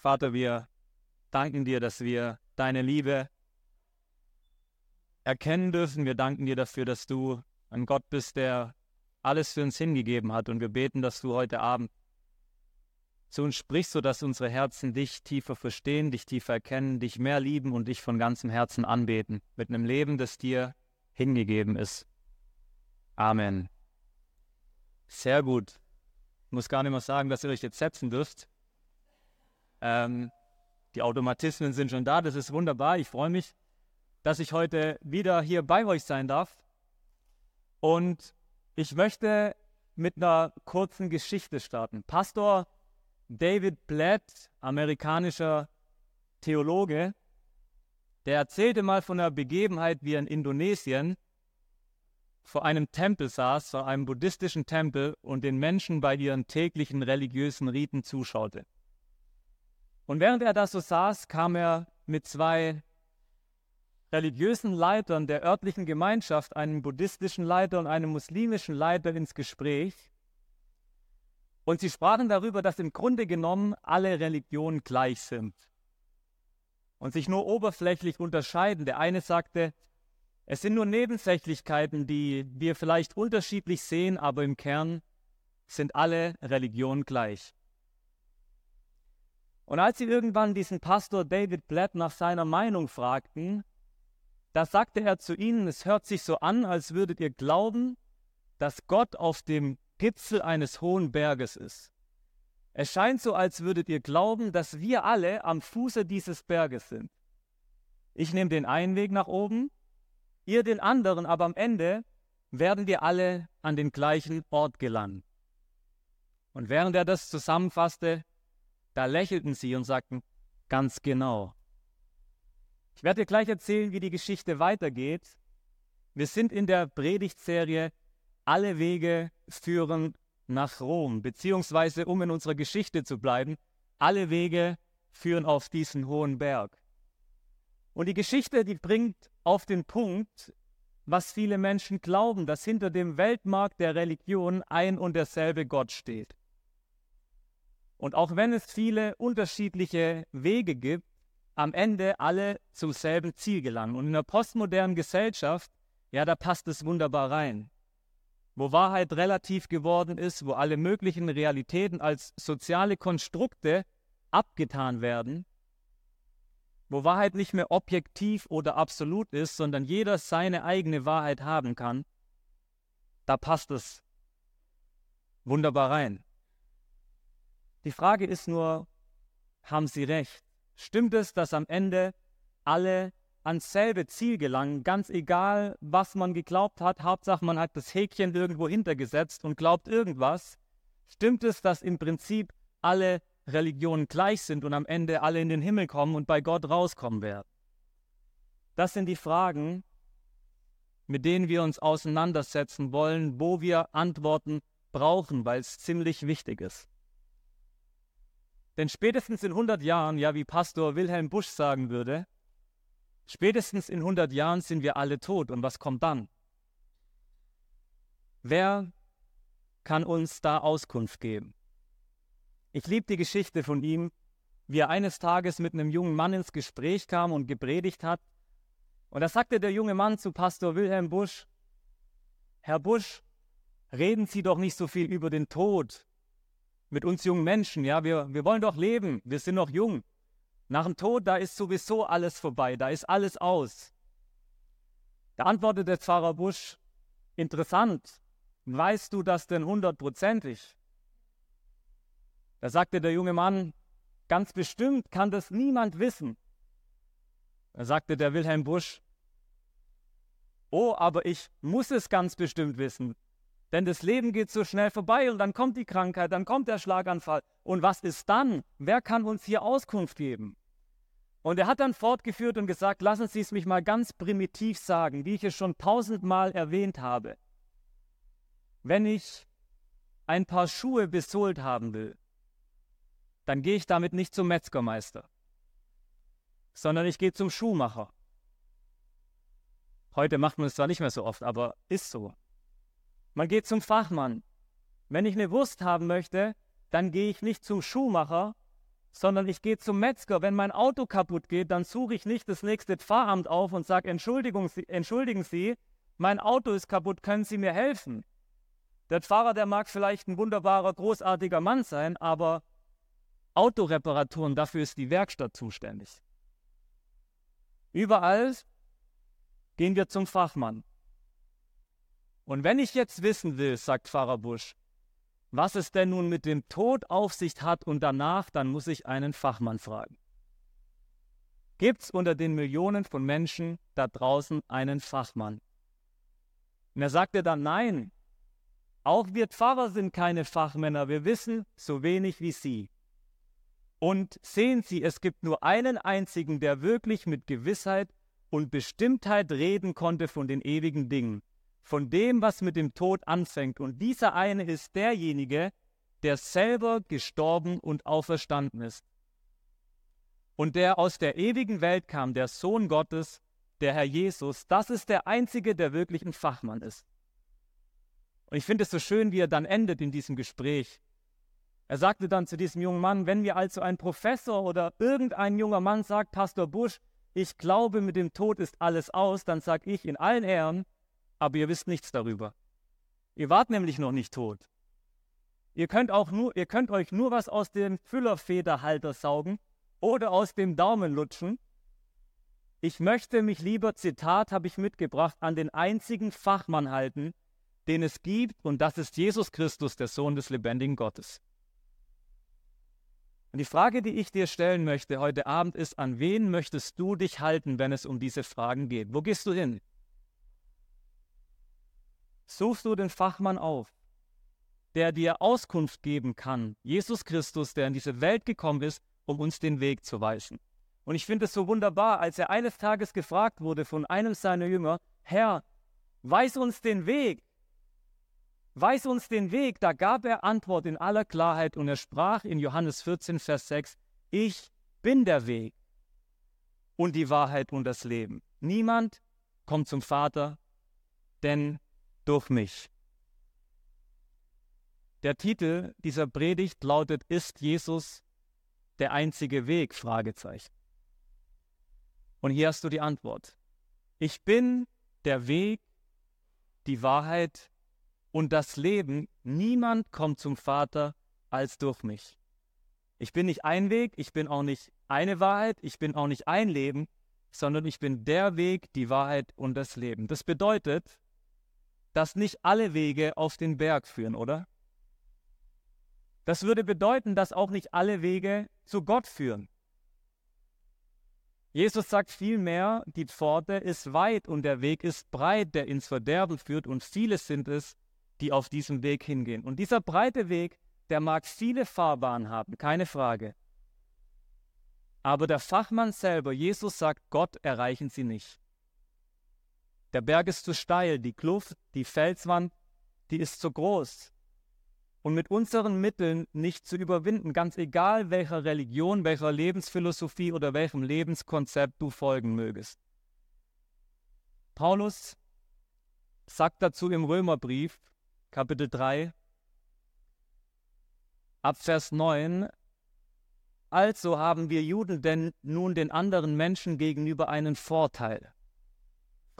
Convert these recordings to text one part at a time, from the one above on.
Vater, wir danken dir, dass wir deine Liebe erkennen dürfen. Wir danken dir dafür, dass du ein Gott bist, der alles für uns hingegeben hat. Und wir beten, dass du heute Abend zu uns sprichst, sodass unsere Herzen dich tiefer verstehen, dich tiefer erkennen, dich mehr lieben und dich von ganzem Herzen anbeten. Mit einem Leben, das dir hingegeben ist. Amen. Sehr gut. Ich muss gar nicht mehr sagen, dass ihr euch jetzt setzen dürft. Ähm, die Automatismen sind schon da, das ist wunderbar. Ich freue mich, dass ich heute wieder hier bei euch sein darf. Und ich möchte mit einer kurzen Geschichte starten. Pastor David Blatt, amerikanischer Theologe, der erzählte mal von einer Begebenheit, wie er in Indonesien vor einem Tempel saß, vor einem buddhistischen Tempel und den Menschen bei ihren täglichen religiösen Riten zuschaute. Und während er da so saß, kam er mit zwei religiösen Leitern der örtlichen Gemeinschaft, einem buddhistischen Leiter und einem muslimischen Leiter, ins Gespräch. Und sie sprachen darüber, dass im Grunde genommen alle Religionen gleich sind und sich nur oberflächlich unterscheiden. Der eine sagte, es sind nur Nebensächlichkeiten, die wir vielleicht unterschiedlich sehen, aber im Kern sind alle Religionen gleich. Und als sie irgendwann diesen Pastor David Blatt nach seiner Meinung fragten, da sagte er zu ihnen, es hört sich so an, als würdet ihr glauben, dass Gott auf dem Gipfel eines hohen Berges ist. Es scheint so, als würdet ihr glauben, dass wir alle am Fuße dieses Berges sind. Ich nehme den einen Weg nach oben, ihr den anderen, aber am Ende werden wir alle an den gleichen Ort gelangen. Und während er das zusammenfasste, da lächelten sie und sagten, ganz genau. Ich werde dir gleich erzählen, wie die Geschichte weitergeht. Wir sind in der Predigtserie Alle Wege führen nach Rom, beziehungsweise um in unserer Geschichte zu bleiben, alle Wege führen auf diesen hohen Berg. Und die Geschichte, die bringt auf den Punkt, was viele Menschen glauben, dass hinter dem Weltmarkt der Religion ein und derselbe Gott steht. Und auch wenn es viele unterschiedliche Wege gibt, am Ende alle zum selben Ziel gelangen. Und in einer postmodernen Gesellschaft, ja, da passt es wunderbar rein. Wo Wahrheit relativ geworden ist, wo alle möglichen Realitäten als soziale Konstrukte abgetan werden, wo Wahrheit nicht mehr objektiv oder absolut ist, sondern jeder seine eigene Wahrheit haben kann, da passt es wunderbar rein. Die Frage ist nur, haben Sie recht? Stimmt es, dass am Ende alle ans selbe Ziel gelangen, ganz egal, was man geglaubt hat, Hauptsache man hat das Häkchen irgendwo hintergesetzt und glaubt irgendwas? Stimmt es, dass im Prinzip alle Religionen gleich sind und am Ende alle in den Himmel kommen und bei Gott rauskommen werden? Das sind die Fragen, mit denen wir uns auseinandersetzen wollen, wo wir Antworten brauchen, weil es ziemlich wichtig ist. Denn spätestens in 100 Jahren, ja wie Pastor Wilhelm Busch sagen würde, spätestens in 100 Jahren sind wir alle tot. Und was kommt dann? Wer kann uns da Auskunft geben? Ich liebe die Geschichte von ihm, wie er eines Tages mit einem jungen Mann ins Gespräch kam und gepredigt hat. Und da sagte der junge Mann zu Pastor Wilhelm Busch, Herr Busch, reden Sie doch nicht so viel über den Tod mit uns jungen Menschen, ja, wir, wir wollen doch leben, wir sind noch jung. Nach dem Tod, da ist sowieso alles vorbei, da ist alles aus. Da antwortet der Pfarrer Busch, interessant, weißt du das denn hundertprozentig? Da sagte der junge Mann, ganz bestimmt kann das niemand wissen. Da sagte der Wilhelm Busch, oh, aber ich muss es ganz bestimmt wissen, denn das Leben geht so schnell vorbei und dann kommt die Krankheit, dann kommt der Schlaganfall. Und was ist dann? Wer kann uns hier Auskunft geben? Und er hat dann fortgeführt und gesagt, lassen Sie es mich mal ganz primitiv sagen, wie ich es schon tausendmal erwähnt habe. Wenn ich ein paar Schuhe besohlt haben will, dann gehe ich damit nicht zum Metzgermeister, sondern ich gehe zum Schuhmacher. Heute macht man es zwar nicht mehr so oft, aber ist so. Man geht zum Fachmann. Wenn ich eine Wurst haben möchte, dann gehe ich nicht zum Schuhmacher, sondern ich gehe zum Metzger. Wenn mein Auto kaputt geht, dann suche ich nicht das nächste Pfarramt auf und sage, Entschuldigung, entschuldigen Sie, mein Auto ist kaputt, können Sie mir helfen? Der Pfarrer, der mag vielleicht ein wunderbarer, großartiger Mann sein, aber Autoreparaturen, dafür ist die Werkstatt zuständig. Überall gehen wir zum Fachmann. Und wenn ich jetzt wissen will, sagt Pfarrer Busch, was es denn nun mit dem Tod auf sich hat und danach, dann muss ich einen Fachmann fragen. Gibt es unter den Millionen von Menschen da draußen einen Fachmann? Und er sagte dann, nein, auch wir Pfarrer sind keine Fachmänner, wir wissen so wenig wie Sie. Und sehen Sie, es gibt nur einen einzigen, der wirklich mit Gewissheit und Bestimmtheit reden konnte von den ewigen Dingen, von dem, was mit dem Tod anfängt. Und dieser eine ist derjenige, der selber gestorben und auferstanden ist. Und der aus der ewigen Welt kam, der Sohn Gottes, der Herr Jesus, das ist der einzige, der wirklich ein Fachmann ist. Und ich finde es so schön, wie er dann endet in diesem Gespräch. Er sagte dann zu diesem jungen Mann, wenn mir also ein Professor oder irgendein junger Mann sagt, Pastor Busch, ich glaube, mit dem Tod ist alles aus, dann sage ich in allen Ehren, aber ihr wisst nichts darüber. Ihr wart nämlich noch nicht tot. Ihr könnt, auch nur, ihr könnt euch nur was aus dem Füllerfederhalter saugen oder aus dem Daumen lutschen. Ich möchte mich lieber, Zitat habe ich mitgebracht, an den einzigen Fachmann halten, den es gibt, und das ist Jesus Christus, der Sohn des lebendigen Gottes. Und die Frage, die ich dir stellen möchte heute Abend ist, an wen möchtest du dich halten, wenn es um diese Fragen geht? Wo gehst du hin? Suchst du den Fachmann auf, der dir Auskunft geben kann, Jesus Christus, der in diese Welt gekommen ist, um uns den Weg zu weisen. Und ich finde es so wunderbar, als er eines Tages gefragt wurde von einem seiner Jünger, Herr, weis uns den Weg. Weis uns den Weg. Da gab er Antwort in aller Klarheit und er sprach in Johannes 14, Vers 6, ich bin der Weg und die Wahrheit und das Leben. Niemand kommt zum Vater, denn durch mich. Der Titel dieser Predigt lautet, ist Jesus der einzige Weg? Und hier hast du die Antwort. Ich bin der Weg, die Wahrheit und das Leben. Niemand kommt zum Vater als durch mich. Ich bin nicht ein Weg, ich bin auch nicht eine Wahrheit, ich bin auch nicht ein Leben, sondern ich bin der Weg, die Wahrheit und das Leben. Das bedeutet, dass nicht alle Wege auf den Berg führen, oder? Das würde bedeuten, dass auch nicht alle Wege zu Gott führen. Jesus sagt vielmehr, die Pforte ist weit und der Weg ist breit, der ins Verderben führt und viele sind es, die auf diesem Weg hingehen. Und dieser breite Weg, der mag viele Fahrbahnen haben, keine Frage. Aber der Fachmann selber, Jesus sagt, Gott erreichen sie nicht. Der Berg ist zu steil, die Kluft, die Felswand, die ist zu groß. Und mit unseren Mitteln nicht zu überwinden, ganz egal welcher Religion, welcher Lebensphilosophie oder welchem Lebenskonzept du folgen mögest. Paulus sagt dazu im Römerbrief, Kapitel 3, ab Vers 9, also haben wir Juden denn nun den anderen Menschen gegenüber einen Vorteil?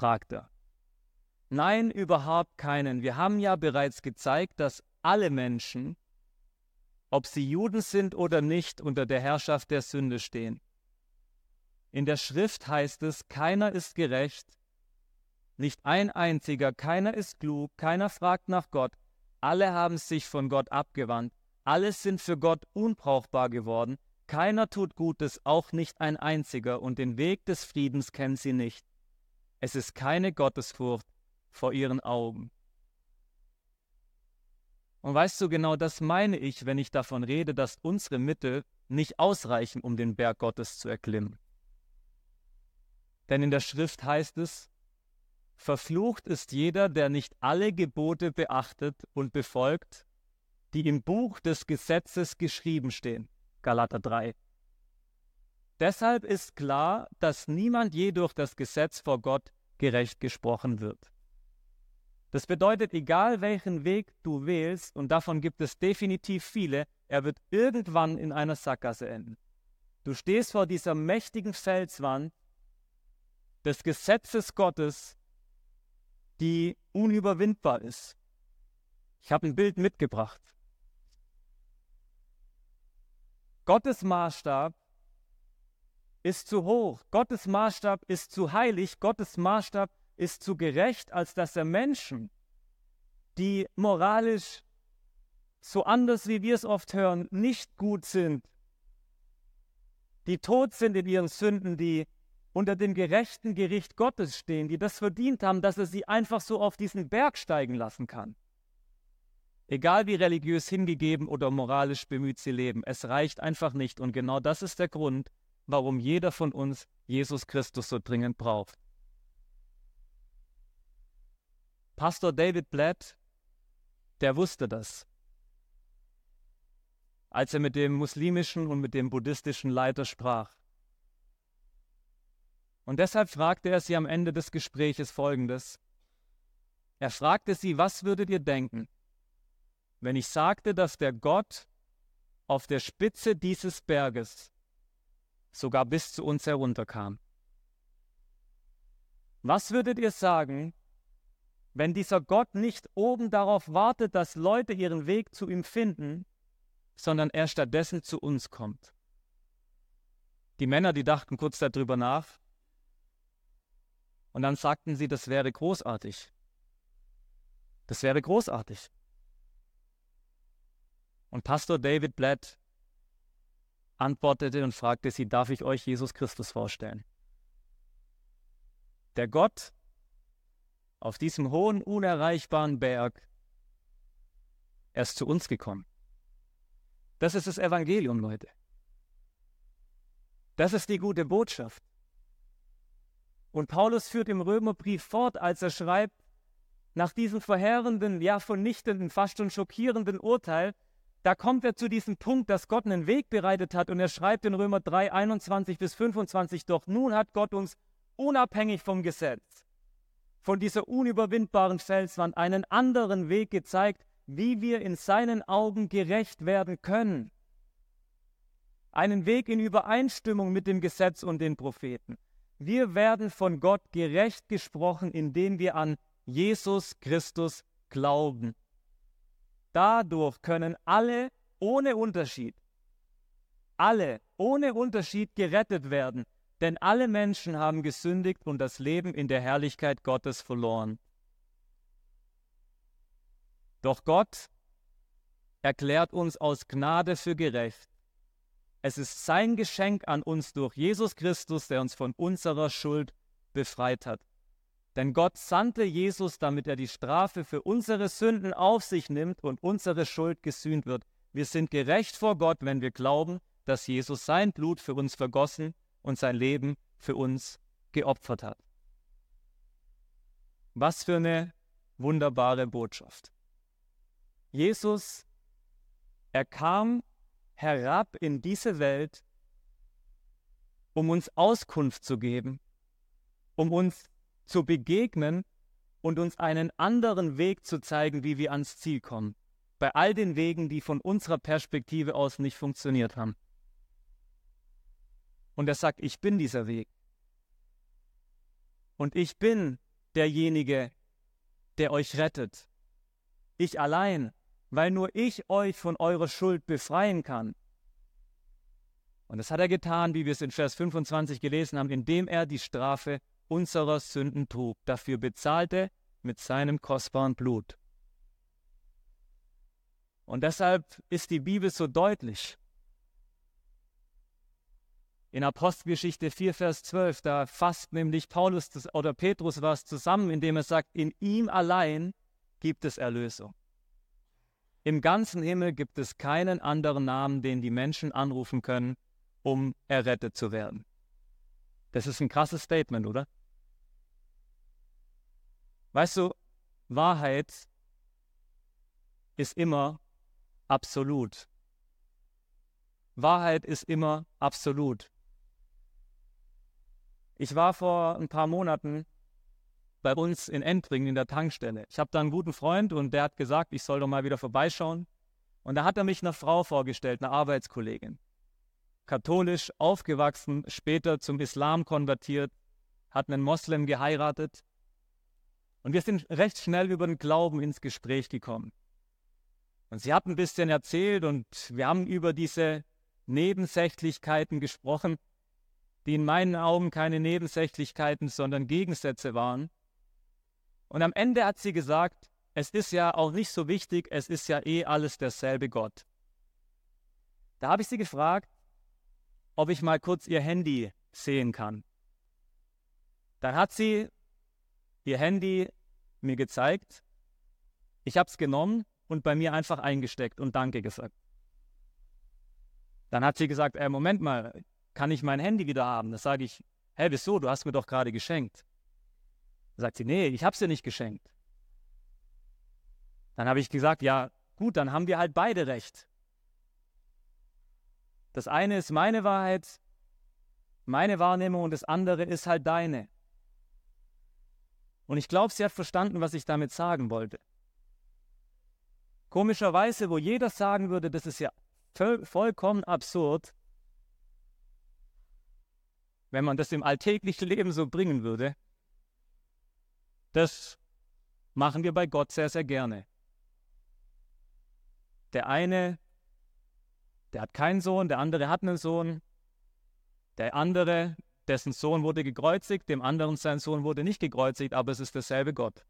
Fragt er. Nein, überhaupt keinen. Wir haben ja bereits gezeigt, dass alle Menschen, ob sie Juden sind oder nicht, unter der Herrschaft der Sünde stehen. In der Schrift heißt es, keiner ist gerecht, nicht ein einziger, keiner ist klug, keiner fragt nach Gott, alle haben sich von Gott abgewandt, alle sind für Gott unbrauchbar geworden, keiner tut Gutes, auch nicht ein einziger, und den Weg des Friedens kennen sie nicht. Es ist keine Gottesfurcht vor ihren Augen. Und weißt du, genau das meine ich, wenn ich davon rede, dass unsere Mittel nicht ausreichen, um den Berg Gottes zu erklimmen. Denn in der Schrift heißt es, Verflucht ist jeder, der nicht alle Gebote beachtet und befolgt, die im Buch des Gesetzes geschrieben stehen. Galater 3. Deshalb ist klar, dass niemand je durch das Gesetz vor Gott gerecht gesprochen wird. Das bedeutet, egal welchen Weg du wählst, und davon gibt es definitiv viele, er wird irgendwann in einer Sackgasse enden. Du stehst vor dieser mächtigen Felswand des Gesetzes Gottes, die unüberwindbar ist. Ich habe ein Bild mitgebracht. Gottes Maßstab ist zu hoch, Gottes Maßstab ist zu heilig, Gottes Maßstab ist zu gerecht, als dass er Menschen, die moralisch so anders wie wir es oft hören, nicht gut sind, die tot sind in ihren Sünden, die unter dem gerechten Gericht Gottes stehen, die das verdient haben, dass er sie einfach so auf diesen Berg steigen lassen kann. Egal wie religiös hingegeben oder moralisch bemüht sie leben, es reicht einfach nicht. Und genau das ist der Grund, warum jeder von uns Jesus Christus so dringend braucht. Pastor David Blatt, der wusste das. Als er mit dem muslimischen und mit dem buddhistischen Leiter sprach. Und deshalb fragte er sie am Ende des Gespräches folgendes. Er fragte sie, was würdet ihr denken, wenn ich sagte, dass der Gott auf der Spitze dieses Berges sogar bis zu uns herunterkam. Was würdet ihr sagen, wenn dieser Gott nicht oben darauf wartet, dass Leute ihren Weg zu ihm finden, sondern er stattdessen zu uns kommt? Die Männer, die dachten kurz darüber nach und dann sagten sie, das wäre großartig. Das wäre großartig. Und Pastor David Blatt antwortete und fragte sie, darf ich euch Jesus Christus vorstellen? Der Gott auf diesem hohen, unerreichbaren Berg, er ist zu uns gekommen. Das ist das Evangelium, Leute. Das ist die gute Botschaft. Und Paulus führt im Römerbrief fort, als er schreibt, nach diesem verheerenden, ja vernichtenden, fast schon schockierenden Urteil, da kommt er zu diesem Punkt, dass Gott einen Weg bereitet hat und er schreibt in Römer 3, 21 bis 25, doch nun hat Gott uns unabhängig vom Gesetz, von dieser unüberwindbaren Felswand einen anderen Weg gezeigt, wie wir in seinen Augen gerecht werden können. Einen Weg in Übereinstimmung mit dem Gesetz und den Propheten. Wir werden von Gott gerecht gesprochen, indem wir an Jesus Christus glauben. Dadurch können alle ohne Unterschied, alle ohne Unterschied gerettet werden, denn alle Menschen haben gesündigt und das Leben in der Herrlichkeit Gottes verloren. Doch Gott erklärt uns aus Gnade für gerecht. Es ist sein Geschenk an uns durch Jesus Christus, der uns von unserer Schuld befreit hat. Denn Gott sandte Jesus, damit er die Strafe für unsere Sünden auf sich nimmt und unsere Schuld gesühnt wird. Wir sind gerecht vor Gott, wenn wir glauben, dass Jesus sein Blut für uns vergossen und sein Leben für uns geopfert hat. Was für eine wunderbare Botschaft. Jesus, er kam herab in diese Welt, um uns Auskunft zu geben, um uns zu begegnen und uns einen anderen Weg zu zeigen, wie wir ans Ziel kommen. Bei all den Wegen, die von unserer Perspektive aus nicht funktioniert haben. Und er sagt, ich bin dieser Weg. Und ich bin derjenige, der euch rettet. Ich allein, weil nur ich euch von eurer Schuld befreien kann. Und das hat er getan, wie wir es in Vers 25 gelesen haben, indem er die Strafe unserer Sünden trug, dafür bezahlte mit seinem kostbaren Blut. Und deshalb ist die Bibel so deutlich. In Apostelgeschichte 4, Vers 12, da fasst nämlich Paulus das, oder Petrus was zusammen, indem er sagt, in ihm allein gibt es Erlösung. Im ganzen Himmel gibt es keinen anderen Namen, den die Menschen anrufen können, um errettet zu werden. Das ist ein krasses Statement, oder? Weißt du, Wahrheit ist immer absolut. Wahrheit ist immer absolut. Ich war vor ein paar Monaten bei uns in Entringen in der Tankstelle. Ich habe da einen guten Freund und der hat gesagt, ich soll doch mal wieder vorbeischauen. Und da hat er mich einer Frau vorgestellt, einer Arbeitskollegin. Katholisch aufgewachsen, später zum Islam konvertiert, hat einen Moslem geheiratet. Und wir sind recht schnell über den Glauben ins Gespräch gekommen. Und sie hat ein bisschen erzählt und wir haben über diese Nebensächlichkeiten gesprochen, die in meinen Augen keine Nebensächlichkeiten, sondern Gegensätze waren. Und am Ende hat sie gesagt, es ist ja auch nicht so wichtig, es ist ja eh alles derselbe Gott. Da habe ich sie gefragt, ob ich mal kurz ihr Handy sehen kann. Dann hat sie ihr Handy mir gezeigt. Ich habe es genommen und bei mir einfach eingesteckt und Danke gesagt. Dann hat sie gesagt, äh, Moment mal, kann ich mein Handy wieder haben? Da sage ich, hä, wieso, du hast mir doch gerade geschenkt. Da sagt sie, nee, ich habe es dir nicht geschenkt. Dann habe ich gesagt, ja, gut, dann haben wir halt beide recht. Das eine ist meine Wahrheit, meine Wahrnehmung und das andere ist halt deine. Und ich glaube, sie hat verstanden, was ich damit sagen wollte. Komischerweise, wo jeder sagen würde, das ist ja vollkommen absurd, wenn man das im alltäglichen Leben so bringen würde, das machen wir bei Gott sehr, sehr gerne. Der eine, der hat keinen Sohn, der andere hat einen Sohn, der andere, dessen Sohn wurde gekreuzigt, dem anderen sein Sohn wurde nicht gekreuzigt, aber es ist derselbe Gott.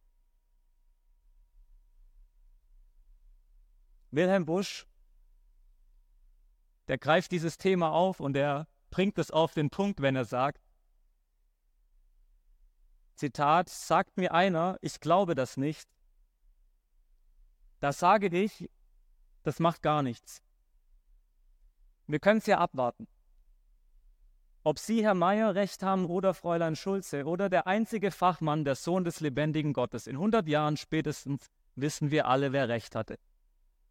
Wilhelm Busch, der greift dieses Thema auf und er bringt es auf den Punkt, wenn er sagt, Zitat, sagt mir einer, ich glaube das nicht, da sage ich, das macht gar nichts. Wir können es ja abwarten. Ob Sie, Herr Meier, recht haben oder Fräulein Schulze oder der einzige Fachmann, der Sohn des lebendigen Gottes, in 100 Jahren spätestens wissen wir alle, wer recht hatte.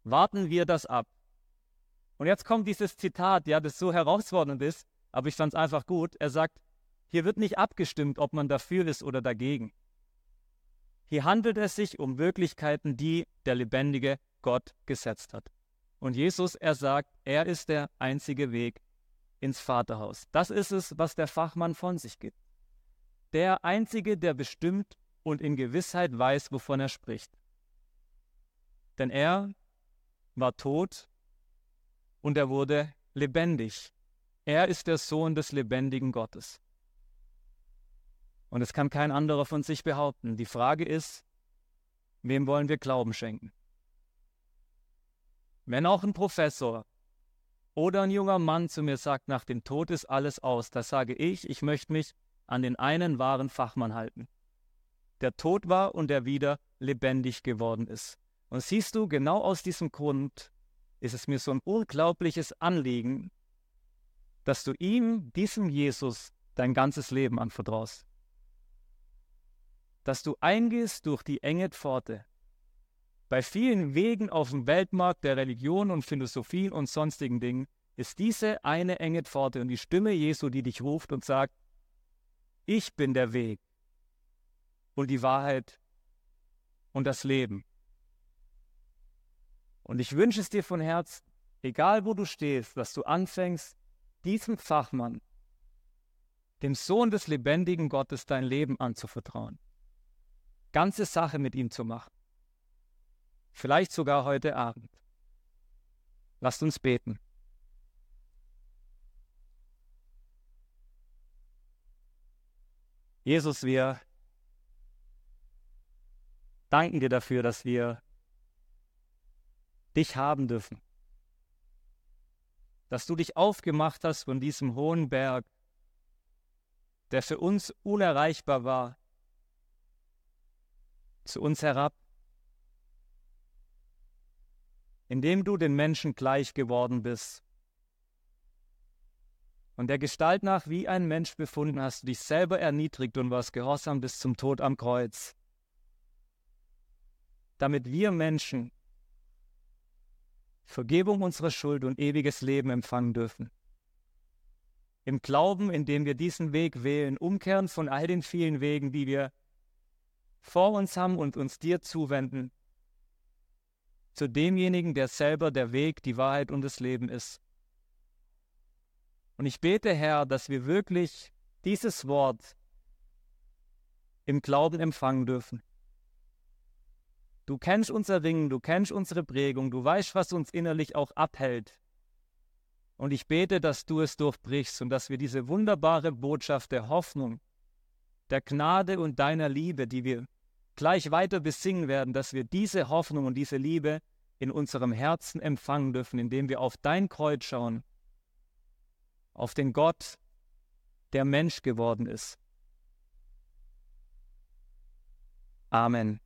Warten wir das ab. Und jetzt kommt dieses Zitat, ja, das so herausfordernd ist, aber ich fand es einfach gut. Er sagt, hier wird nicht abgestimmt, ob man dafür ist oder dagegen. Hier handelt es sich um Wirklichkeiten, die der lebendige Gott gesetzt hat. Und Jesus, er sagt, er ist der einzige Weg ins Vaterhaus. Das ist es, was der Fachmann von sich gibt. Der einzige, der bestimmt und in Gewissheit weiß, wovon er spricht. Denn er war tot und er wurde lebendig. Er ist der Sohn des lebendigen Gottes. Und es kann kein anderer von sich behaupten. Die Frage ist, wem wollen wir Glauben schenken? Wenn auch ein Professor oder ein junger Mann zu mir sagt, nach dem Tod ist alles aus, da sage ich, ich möchte mich an den einen wahren Fachmann halten, der tot war und der wieder lebendig geworden ist. Und siehst du, genau aus diesem Grund ist es mir so ein unglaubliches Anliegen, dass du ihm, diesem Jesus, dein ganzes Leben anvertraust. Dass du eingehst durch die enge Pforte. Bei vielen Wegen auf dem Weltmarkt der Religion und Philosophie und sonstigen Dingen ist diese eine enge Pforte und die Stimme Jesu, die dich ruft und sagt, ich bin der Weg und die Wahrheit und das Leben. Und ich wünsche es dir von Herzen, egal wo du stehst, dass du anfängst, diesem Fachmann, dem Sohn des lebendigen Gottes, dein Leben anzuvertrauen. Ganze Sache mit ihm zu machen. Vielleicht sogar heute Abend. Lasst uns beten. Jesus, wir danken dir dafür, dass wir dich haben dürfen. Dass du dich aufgemacht hast von diesem hohen Berg, der für uns unerreichbar war, zu uns herab, indem du den Menschen gleich geworden bist. Und der Gestalt nach wie ein Mensch befunden hast du dich selber erniedrigt und warst gehorsam bis zum Tod am Kreuz, damit wir Menschen Vergebung unserer Schuld und ewiges Leben empfangen dürfen. Im Glauben, indem wir diesen Weg wählen, umkehren von all den vielen Wegen, die wir vor uns haben und uns dir zuwenden, zu demjenigen, der selber der Weg, die Wahrheit und das Leben ist. Und ich bete, Herr, dass wir wirklich dieses Wort im Glauben empfangen dürfen. Du kennst unser Ringen, du kennst unsere Prägung, du weißt, was uns innerlich auch abhält. Und ich bete, dass du es durchbrichst und dass wir diese wunderbare Botschaft der Hoffnung, der Gnade und deiner Liebe, die wir gleich weiter besingen werden, dass wir diese Hoffnung und diese Liebe in unserem Herzen empfangen dürfen, indem wir auf dein Kreuz schauen, auf den Gott, der Mensch geworden ist. Amen.